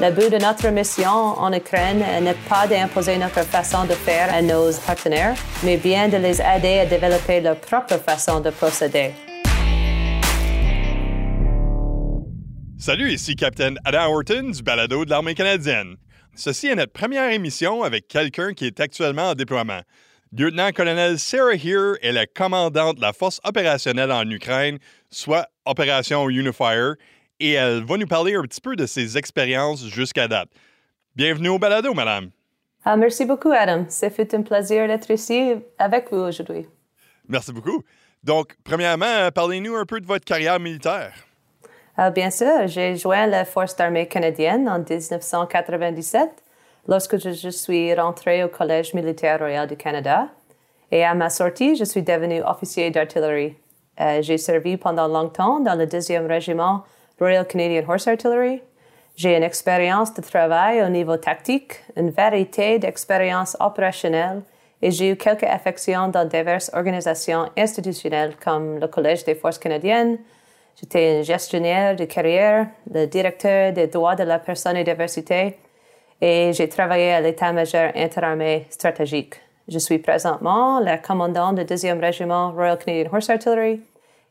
Le but de notre mission en Ukraine n'est pas d'imposer notre façon de faire à nos partenaires, mais bien de les aider à développer leur propre façon de procéder. Salut, ici Capitaine Adam Horton du balado de l'Armée canadienne. Ceci est notre première émission avec quelqu'un qui est actuellement en déploiement. Lieutenant-colonel Sarah Here est la commandante de la force opérationnelle en Ukraine, soit Opération Unifier, et elle va nous parler un petit peu de ses expériences jusqu'à date. Bienvenue au balado, madame. Ah, merci beaucoup, Adam. C'est fait un plaisir d'être ici avec vous aujourd'hui. Merci beaucoup. Donc, premièrement, parlez-nous un peu de votre carrière militaire. Ah, bien sûr, j'ai joint la Force armée canadienne en 1997 lorsque je, suis rentrée au Collège militaire royal du Canada. Et à ma sortie, je suis devenue officier d'artillerie. Euh, j'ai servi pendant longtemps dans le 2e régiment Royal Canadian Horse Artillery. J'ai une expérience de travail au niveau tactique, une variété d'expériences opérationnelles et j'ai eu quelques affections dans diverses organisations institutionnelles comme le Collège des Forces canadiennes. J'étais une gestionnaire de carrière, le directeur des droits de la personne et diversité et j'ai travaillé à l'état-major interarmé stratégique. Je suis présentement la commandante du 2e régiment Royal Canadian Horse Artillery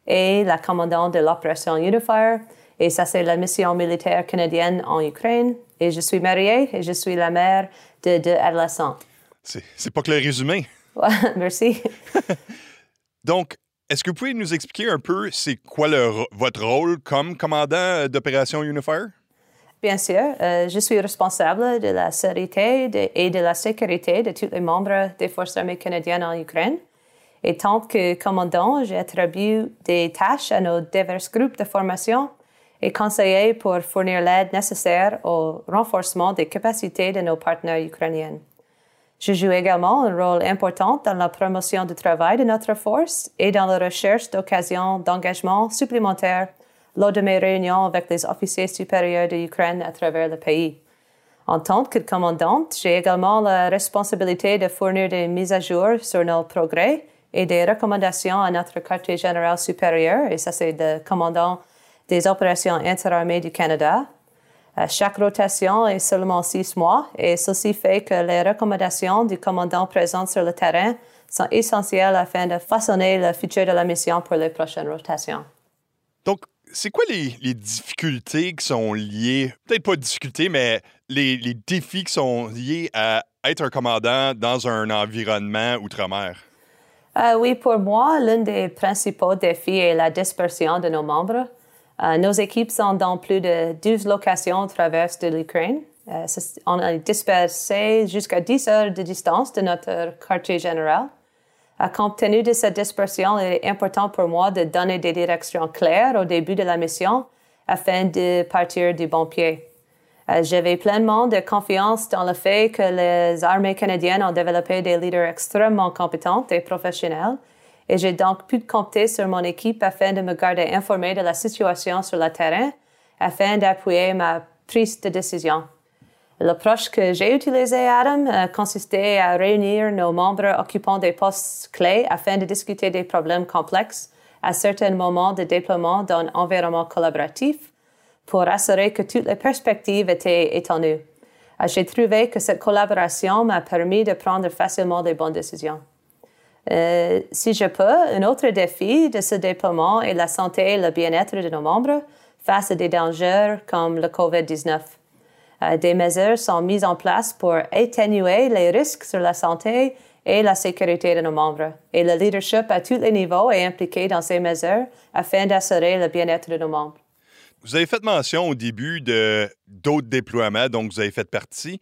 et la commandante de l'opération Unifier et ça, c'est la mission militaire canadienne en Ukraine. Et je suis mariée et je suis la mère de deux adolescents. C'est pas que le résumé. merci. Donc, est-ce que vous pouvez nous expliquer un peu c'est quoi votre rôle comme commandant d'opération Unifier? Bien sûr, euh, je suis responsable de la sécurité et de la sécurité de tous les membres des Forces armées canadiennes en Ukraine. Et tant que commandant, j'ai attribué des tâches à nos divers groupes de formation et conseiller pour fournir l'aide nécessaire au renforcement des capacités de nos partenaires ukrainiens. Je joue également un rôle important dans la promotion du travail de notre force et dans la recherche d'occasions d'engagement supplémentaires lors de mes réunions avec les officiers supérieurs de l'Ukraine à travers le pays. En tant que commandante, j'ai également la responsabilité de fournir des mises à jour sur nos progrès et des recommandations à notre quartier général supérieur, et ça c'est le commandant des opérations interarmées du Canada. Euh, chaque rotation est seulement six mois et ceci fait que les recommandations du commandant présent sur le terrain sont essentielles afin de façonner le futur de la mission pour les prochaines rotations. Donc, c'est quoi les, difficultés qui sont liées, peut-être pas difficultés, mais les, défis qui sont liés à être un commandant dans un environnement outre-mer? Euh, oui, pour moi, l'un des principaux défis est la dispersion de nos membres. Euh, nos équipes sont dans plus de 12 locations à travers de l'Ukraine. Euh, on est dispersé jusqu'à 10 heures de distance de notre quartier général. Euh, compte tenu de cette dispersion, il est important pour moi de donner des directions claires au début de la mission afin de partir du bon pied. J'avais pleinement de confiance dans le fait que les armées canadiennes ont développé des leaders extrêmement compétents et professionnels et j'ai donc pu compter sur mon équipe afin de me garder informé de la situation sur le terrain afin d'appuyer ma prise de décision. L'approche que j'ai utilisée, Adam, euh, consistait à réunir nos membres occupant des postes clés afin de discuter des problèmes complexes à certains moments de déploiement d'un environnement collaboratif pour assurer que toutes les perspectives étaient étendues. Euh, j'ai trouvé que cette collaboration m'a permis de prendre facilement des bonnes décisions. Euh, si je peux, un autre défi de ce déploiement est la santé et le bien-être de nos membres face à des dangers comme le COVID-19. Euh, des mesures sont mises en place pour atténuer les risques sur la santé et la sécurité de nos membres. Et le leadership à tous les niveaux est impliqué dans ces mesures afin d'assurer le bien-être de nos membres. Vous avez fait mention au début de d'autres déploiements dont vous avez fait partie.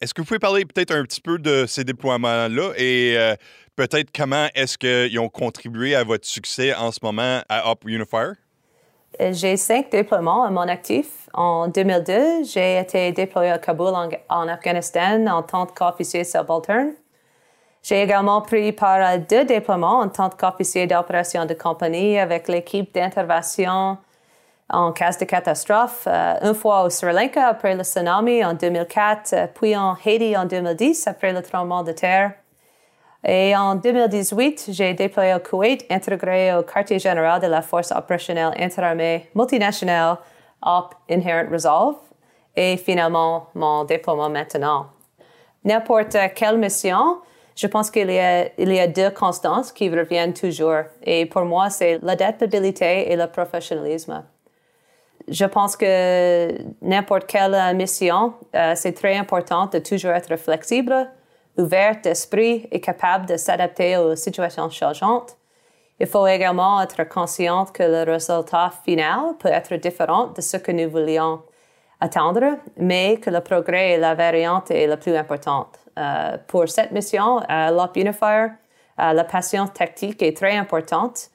Est-ce que vous pouvez parler peut-être un petit peu de ces déploiements-là et euh, peut-être comment est-ce qu'ils ont contribué à votre succès en ce moment à Up Unifier? Euh, j'ai cinq déploiements à mon actif. En 2002, j'ai été déployé à Kaboul en, Afghanistan en tant qu'officier subalterne. J'ai également pris part à deux déploiements en tant qu'officier d'opération de compagnie avec l'équipe d'intervention en cas de catastrophe, euh, une fois au Sri Lanka après le tsunami en 2004, euh, puis en Haïti en 2010 après le tremblement de terre. Et en 2018, j'ai déployé au Koweït, intégré au quartier général de la force opérationnelle interarmée multinationale Op Inherent Resolve et finalement mon déploiement maintenant. N'importe quelle mission, je pense qu'il y, a, deux constantes qui reviennent toujours. Et pour moi, c'est l'adaptabilité et le professionnalisme. Je pense que n'importe quelle mission, euh, c'est très important de toujours être flexible, ouvert d'esprit et capable de s'adapter aux situations changeantes. Il faut également être conscient que le résultat final peut être différent de ce que nous voulions attendre, mais que le progrès et la variante est la plus importante. Euh, pour cette mission, à l'Op Unifier, euh, la passion tactique est très importante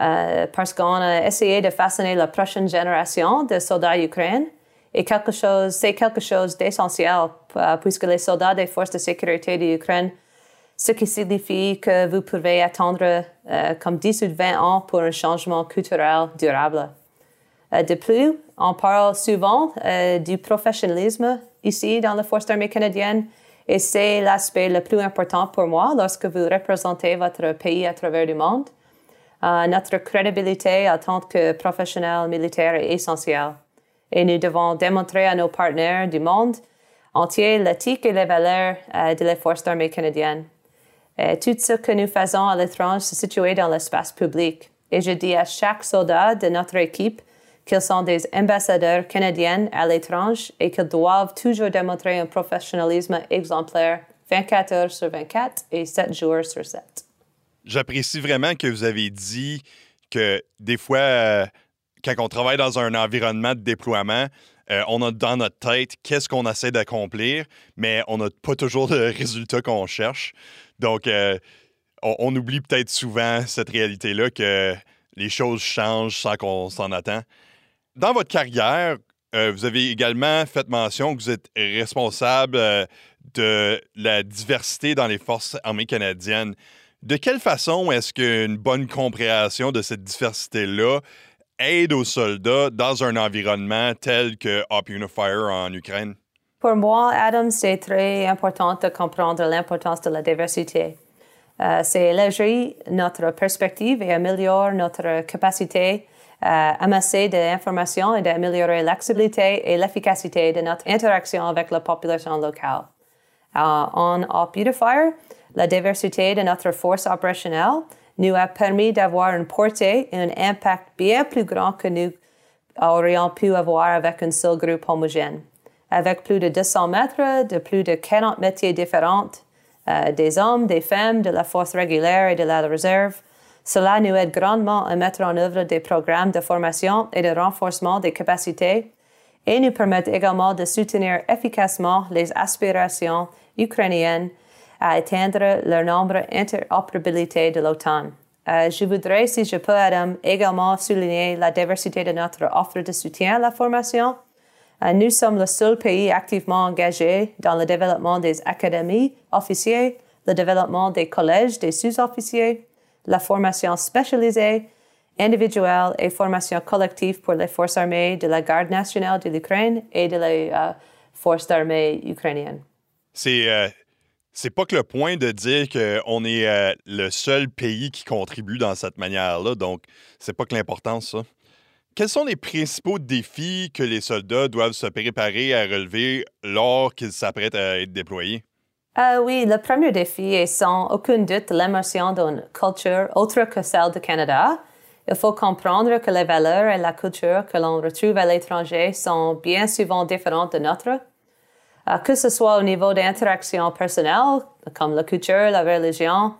euh, parce qu'on a essayé de façonner la prochaine génération de soldats ukrainiens chose, c'est quelque chose d'essentiel puisque les soldats des forces de sécurité de l'Ukraine, ce qui signifie que vous pouvez attendre comme 10 ou 20 ans pour un changement culturel durable. de plus, on parle souvent du professionnalisme ici dans la force armée canadienne et c'est l'aspect le plus important pour moi lorsque vous représentez votre pays à travers le monde. Euh, notre crédibilité en tant que professionnel militaire est essentielle. Et nous devons démontrer à nos partenaires du monde entier l'éthique et les valeurs euh, de la force armée canadienne. tout ce que nous faisons à l'étranger se situe dans l'espace public. Et je dis à chaque soldat de notre équipe qu'ils sont des ambassadeurs canadiens à l'étranger et qu'ils doivent toujours démontrer un professionnalisme exemplaire 24 heures sur 24 et 7 jours sur 7. J'apprécie vraiment que vous avez dit que des fois, euh, quand on travaille dans un environnement de déploiement, euh, on a dans notre tête qu'est-ce qu'on essaie d'accomplir, mais on n'a pas toujours le résultat qu'on cherche. Donc, euh, on, oublie peut-être souvent cette réalité-là que les choses changent sans qu'on s'en attend. Dans votre carrière, euh, vous avez également fait mention que vous êtes responsable de la diversité dans les forces armées canadiennes. De quelle façon est-ce qu'une bonne compréhension de cette diversité-là aide aux soldats dans un environnement tel que Op Unifier en Ukraine? Pour moi, Adam, c'est très important de comprendre l'importance de la diversité. Euh, c'est élargir notre perspective et améliorer notre capacité euh, amasser de l'information et d'améliorer l'accessibilité et l'efficacité de notre interaction avec la population locale. Euh, en Op Unifier, la diversité de notre force opérationnelle nous a permis d'avoir une portée et un impact bien plus grand que nous aurions pu avoir avec un seul groupe homogène. Avec plus de 200 mètres, de plus de 40 métiers différents, euh, des hommes, des femmes, de la force régulière et de la réserve, cela nous aide grandement à mettre en œuvre des programmes de formation et de renforcement des capacités et nous permettent également de soutenir efficacement les aspirations ukrainiennes à atteindre leur nombre interopérabilité de l'OTAN. Euh, je voudrais, si je peux, Adam, également souligner la diversité de notre offre de soutien à la formation. Euh, nous sommes le seul pays activement engagé dans le développement des académies officiers, le développement des collèges des sous-officiers, la formation spécialisée, individuelle et formation collective pour les forces armées de la Garde nationale de l'Ukraine et de la euh, force armée ukrainienne. C'est pas que le point de dire qu'on est euh, le seul pays qui contribue dans cette manière-là, donc c'est pas que l'importance, ça. Quels sont les principaux défis que les soldats doivent se préparer à relever lors qu'ils s'apprêtent à être déployés? Uh, oui, le premier défi est sans aucun doute l'immersion dans une culture autre que celle du Canada. Il faut comprendre que les valeurs et la culture que l'on retrouve à l'étranger sont bien souvent différentes de notre. Uh, que ce soit au niveau d'interaction personnelle, comme la culture, la religion,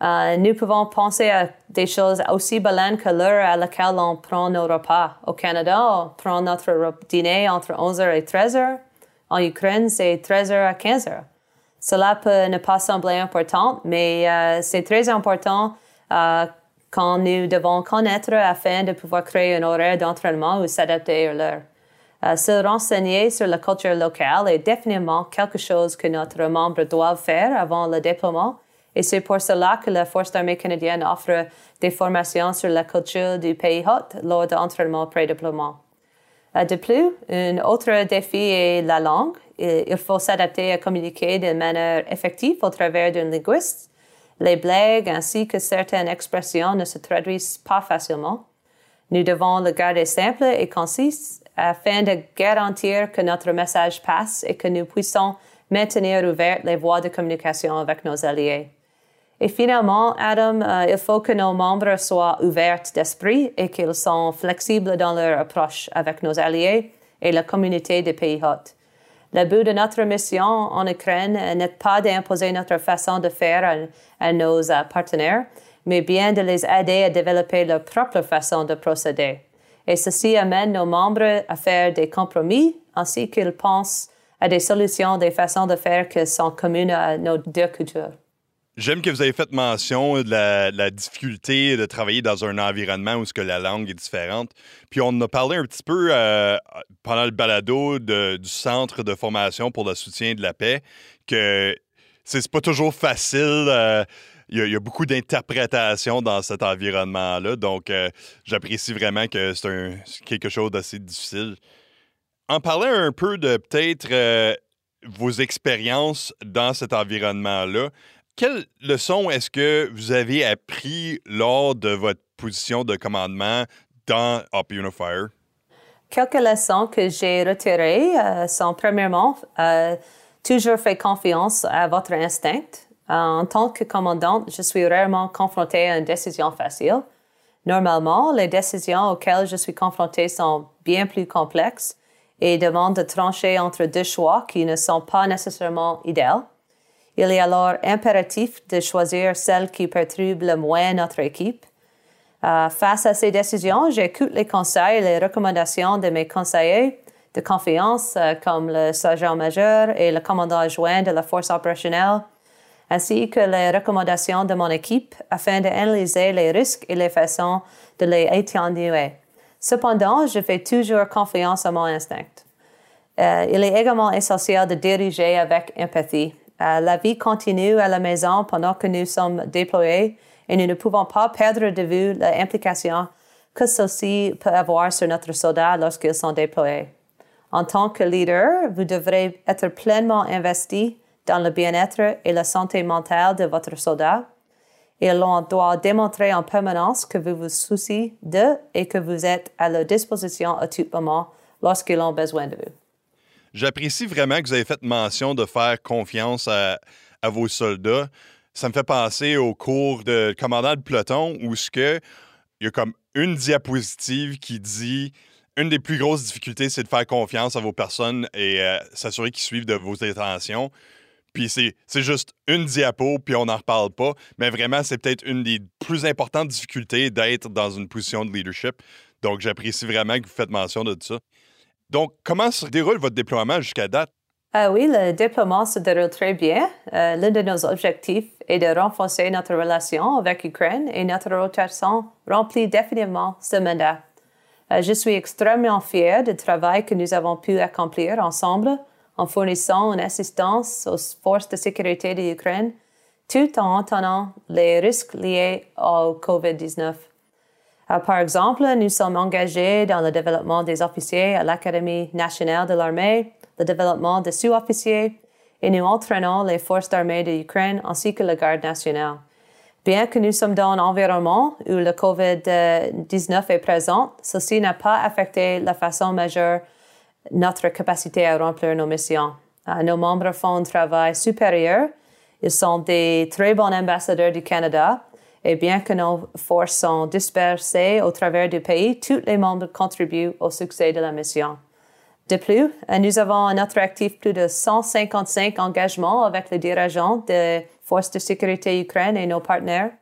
uh, nous pouvons penser à des choses aussi belles que l'heure à laquelle on prend nos repas. Au Canada, on prend notre dîner entre 11h et 13h. En Ukraine, c'est 13h à 15h. Cela peut ne pas sembler important, mais euh, c'est très important euh, quand nous devons connaître afin de pouvoir créer un horaire d'entraînement ou s'adapter à l'heure. Euh, se renseigner sur la culture locale est définitivement quelque chose que notre membre doit faire avant le déploiement. Et c'est pour cela que la Force armée canadienne offre des formations sur la culture du pays hôte lors d'entraînement pré-déploiement. De plus, un autre défi est la langue il faut s'adapter à communiquer de manière effective au travers d'un linguiste. Les blagues ainsi que certaines expressions ne se traduisent pas facilement. Nous devons le garder simple et concis afin de garantir que notre message passe et que nous puissions maintenir ouvertes les voies de communication avec nos alliés. Et finalement, Adam, euh, il faut que nos membres soient ouverts d'esprit et qu'ils soient flexibles dans leur approche avec nos alliés et la communauté des pays hôtes. Le but de notre mission en Ukraine n'est pas d'imposer notre façon de faire à, nos euh, partenaires, mais bien de les aider à développer leur propre façon de procéder. Et ceci amène nos membres à faire des compromis ainsi qu'ils pensent à des solutions, des façons de faire qui sont communes à nos deux cultures. J'aime que vous avez fait mention de la, difficulté de travailler dans un environnement où ce que la langue est différente. Puis on a parlé un petit peu euh, pendant le balado du centre de formation pour le soutien de la paix que c'est pas toujours facile. Euh, il y, a beaucoup d'interprétations dans cet environnement-là. Donc, euh, j'apprécie vraiment que c'est quelque chose d'assez difficile. En parlant un peu de peut-être vos expériences dans cet environnement-là, quelles leçons est-ce que vous avez appris lors de votre position de commandement dans Up Unifier? Quelques leçons que j'ai retirées euh, sont premièrement, euh, toujours faire confiance à votre instinct. En tant que commandante, je suis rarement confrontée à une décision facile. Normalement, les décisions auxquelles je suis confrontée sont bien plus complexes et demandent de trancher entre deux choix qui ne sont pas nécessairement idéaux. Il est alors impératif de choisir celle qui perturbe le moins notre équipe. Euh, face à ces décisions, j'écoute les conseils et les recommandations de mes conseillers de confiance, euh, comme le sergent-major et le commandant adjoint de la force opérationnelle, ainsi que les recommandations de mon équipe afin d'analyser les risques et les façons de les atténuer. Cependant, je fais toujours confiance à mon instinct. Euh, il est également essentiel de diriger avec empathie euh, la vie continue à la maison pendant que nous sommes déployés et nous ne pouvons pas perdre de vue l'implication que ceci peut avoir sur notre soldat lorsqu'ils sont déployés. En tant que leader, vous devrez être pleinement investi dans le bien-être et la santé mentale de votre soldat et l'on doit démontrer en permanence que vous vous souciez d'eux et que vous êtes à leur disposition à tout moment lorsqu'ils ont besoin de vous. J'apprécie vraiment que vous avez fait mention de faire confiance à, vos soldats. Ça me fait penser au cours de commandant de peloton où ce que il y a comme une diapositive qui dit une des plus grosses difficultés, c'est de faire confiance à vos personnes et euh, s'assurer qu'ils suivent de vos intentions. Puis c'est, juste une diapo, puis on n'en reparle pas. Mais vraiment, c'est peut-être une des plus importantes difficultés d'être dans une position de leadership. Donc, j'apprécie vraiment que vous faites mention de ça. Donc, comment se déroule votre déploiement jusqu'à date? Ah oui, le déploiement se déroule très bien. Euh, l'un de nos objectifs est de renforcer notre relation avec l'Ukraine et notre rotation remplit définitivement ce mandat. Euh, je suis extrêmement fier du travail que nous avons pu accomplir ensemble en fournissant une assistance aux forces de sécurité de l'Ukraine tout en tenant les risques liés au COVID-19. Euh, par exemple, nous sommes engagés dans le développement des officiers à l'Académie nationale de l'armée, le développement des sous-officiers, et nous entraînons les forces d'armée de l'Ukraine ainsi que la garde nationale. Bien que nous sommes dans un environnement où le COVID-19 est présent, ceci n'a pas affecté la façon majeure notre capacité à remplir nos missions. Euh, nos membres font un travail supérieur. Ils sont des très bons ambassadeurs du Canada et bien que nos forces sont dispersées au travers du pays, tous les membres contribuent au succès de la mission. De plus, nous avons à notre actif plus de 155 engagements avec les dirigeants des forces de sécurité ukrainiennes et nos partenaires.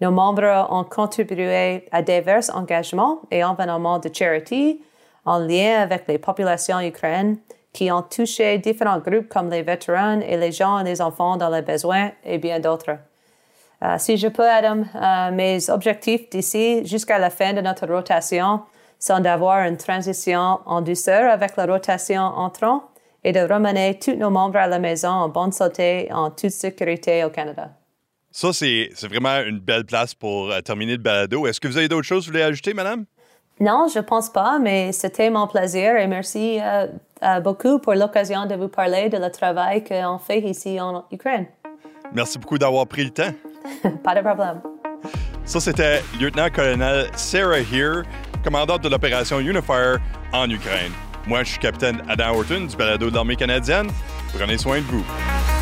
Nos membres ont contribué à divers engagements et événements de charity en lien avec les populations ukrainiennes qui ont touché différents groupes comme les vétérans et les gens et les enfants dans les besoins et bien d'autres. Euh, si je peux, Adam, euh, mes objectifs d'ici jusqu'à la fin de notre rotation sont d'avoir une transition en douceur avec la rotation entrant et de ramener tous nos membres à la maison en bonne santé et en toute sécurité au Canada. Ça, c'est vraiment une belle place pour euh, terminer le balado. Est-ce que vous avez d'autres choses que vous voulez ajouter, madame? Non, je pense pas, mais c'était mon plaisir et merci euh, euh, beaucoup pour l'occasion de vous parler de le travail qu'on fait ici en Ukraine. Merci beaucoup d'avoir pris le temps. pas de problème. Ça, c'était lieutenant-colonel Sarah Here, commandante de l'opération Unifier en Ukraine. Moi, je suis capitaine Adam Horton du balado de l'armée canadienne. Prenez soin de vous.